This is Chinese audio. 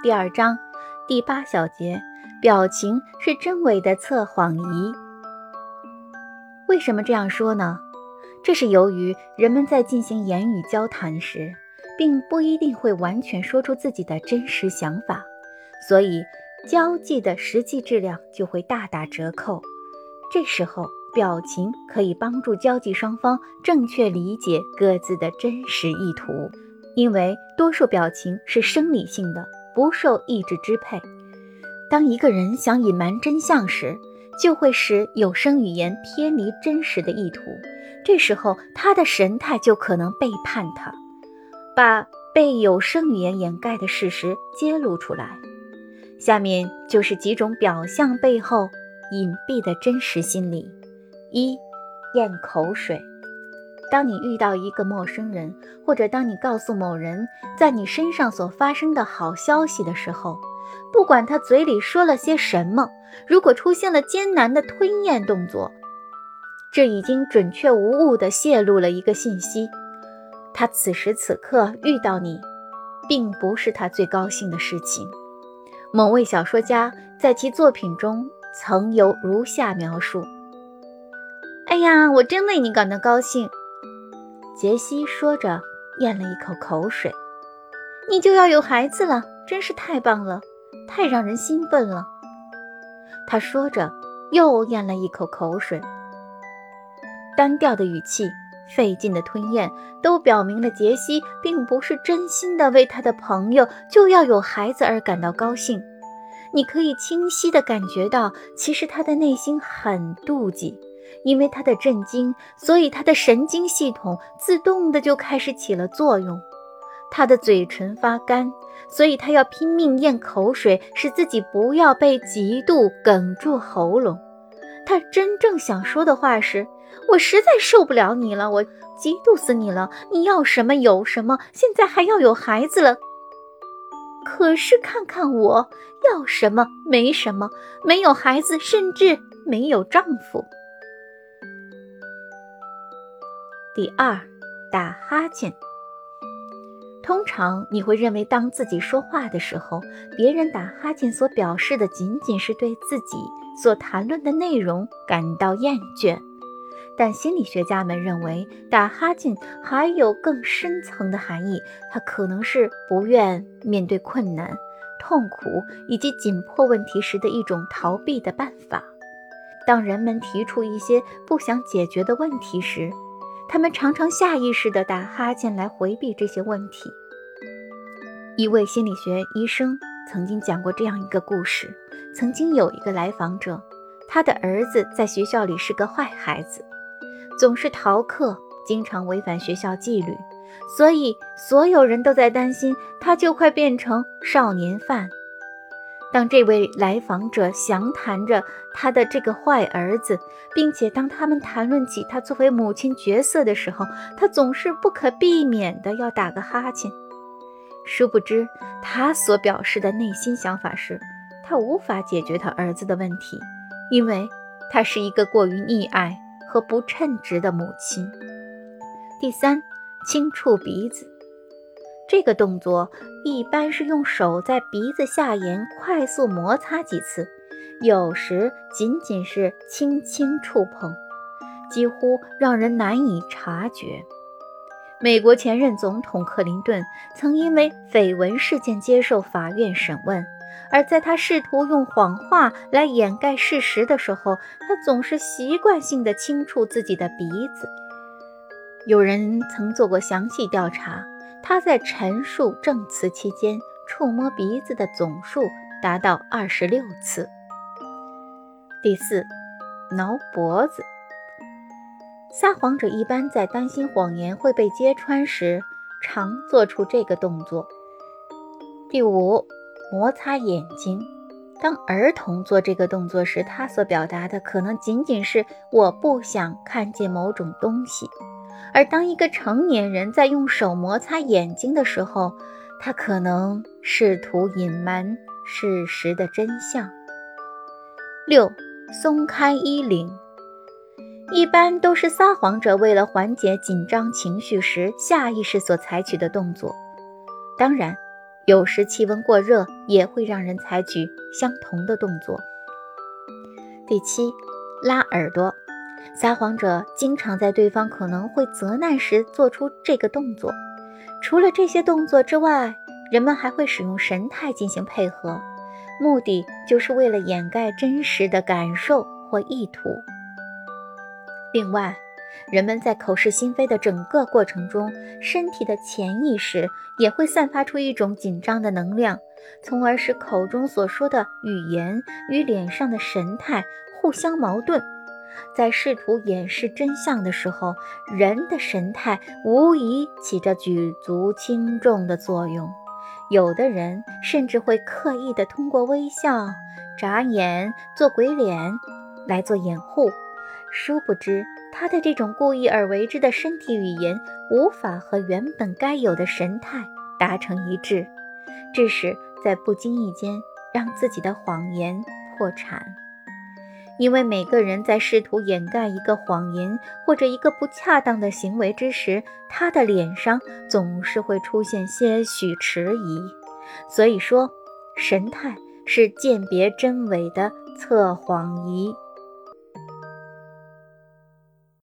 第二章第八小节，表情是真伪的测谎仪。为什么这样说呢？这是由于人们在进行言语交谈时，并不一定会完全说出自己的真实想法，所以交际的实际质量就会大打折扣。这时候，表情可以帮助交际双方正确理解各自的真实意图，因为多数表情是生理性的。不受意志支配。当一个人想隐瞒真相时，就会使有声语言偏离真实的意图。这时候，他的神态就可能背叛他，把被有声语言掩盖的事实揭露出来。下面就是几种表象背后隐蔽的真实心理：一、咽口水。当你遇到一个陌生人，或者当你告诉某人在你身上所发生的好消息的时候，不管他嘴里说了些什么，如果出现了艰难的吞咽动作，这已经准确无误地泄露了一个信息：他此时此刻遇到你，并不是他最高兴的事情。某位小说家在其作品中曾有如下描述：“哎呀，我真为你感到高兴。”杰西说着，咽了一口口水。“你就要有孩子了，真是太棒了，太让人兴奋了。”他说着，又咽了一口口水。单调的语气，费劲的吞咽，都表明了杰西并不是真心的为他的朋友就要有孩子而感到高兴。你可以清晰的感觉到，其实他的内心很妒忌。因为他的震惊，所以他的神经系统自动的就开始起了作用。他的嘴唇发干，所以他要拼命咽口水，使自己不要被嫉妒哽住喉咙。他真正想说的话是：“我实在受不了你了，我嫉妒死你了！你要什么有什么，现在还要有孩子了。可是看看我，要什么没什么，没有孩子，甚至没有丈夫。”第二，打哈欠。通常你会认为，当自己说话的时候，别人打哈欠所表示的仅仅是对自己所谈论的内容感到厌倦。但心理学家们认为，打哈欠还有更深层的含义，它可能是不愿面对困难、痛苦以及紧迫问题时的一种逃避的办法。当人们提出一些不想解决的问题时，他们常常下意识地打哈欠来回避这些问题。一位心理学医生曾经讲过这样一个故事：曾经有一个来访者，他的儿子在学校里是个坏孩子，总是逃课，经常违反学校纪律，所以所有人都在担心他就快变成少年犯。当这位来访者详谈着他的这个坏儿子，并且当他们谈论起他作为母亲角色的时候，他总是不可避免的要打个哈欠。殊不知，他所表示的内心想法是，他无法解决他儿子的问题，因为他是一个过于溺爱和不称职的母亲。第三，轻触鼻子。这个动作一般是用手在鼻子下沿快速摩擦几次，有时仅仅是轻轻触碰，几乎让人难以察觉。美国前任总统克林顿曾因为绯闻事件接受法院审问，而在他试图用谎话来掩盖事实的时候，他总是习惯性的轻触自己的鼻子。有人曾做过详细调查。他在陈述证词期间触摸鼻子的总数达到二十六次。第四，挠脖子。撒谎者一般在担心谎言会被揭穿时，常做出这个动作。第五，摩擦眼睛。当儿童做这个动作时，他所表达的可能仅仅是“我不想看见某种东西”。而当一个成年人在用手摩擦眼睛的时候，他可能试图隐瞒事实的真相。六，松开衣领，一般都是撒谎者为了缓解紧张情绪时下意识所采取的动作。当然，有时气温过热也会让人采取相同的动作。第七，拉耳朵。撒谎者经常在对方可能会责难时做出这个动作。除了这些动作之外，人们还会使用神态进行配合，目的就是为了掩盖真实的感受或意图。另外，人们在口是心非的整个过程中，身体的潜意识也会散发出一种紧张的能量，从而使口中所说的语言与脸上的神态互相矛盾。在试图掩饰真相的时候，人的神态无疑起着举足轻重的作用。有的人甚至会刻意地通过微笑、眨眼、做鬼脸来做掩护，殊不知他的这种故意而为之的身体语言无法和原本该有的神态达成一致，致使在不经意间让自己的谎言破产。因为每个人在试图掩盖一个谎言或者一个不恰当的行为之时，他的脸上总是会出现些许迟疑。所以说，神态是鉴别真伪的测谎仪。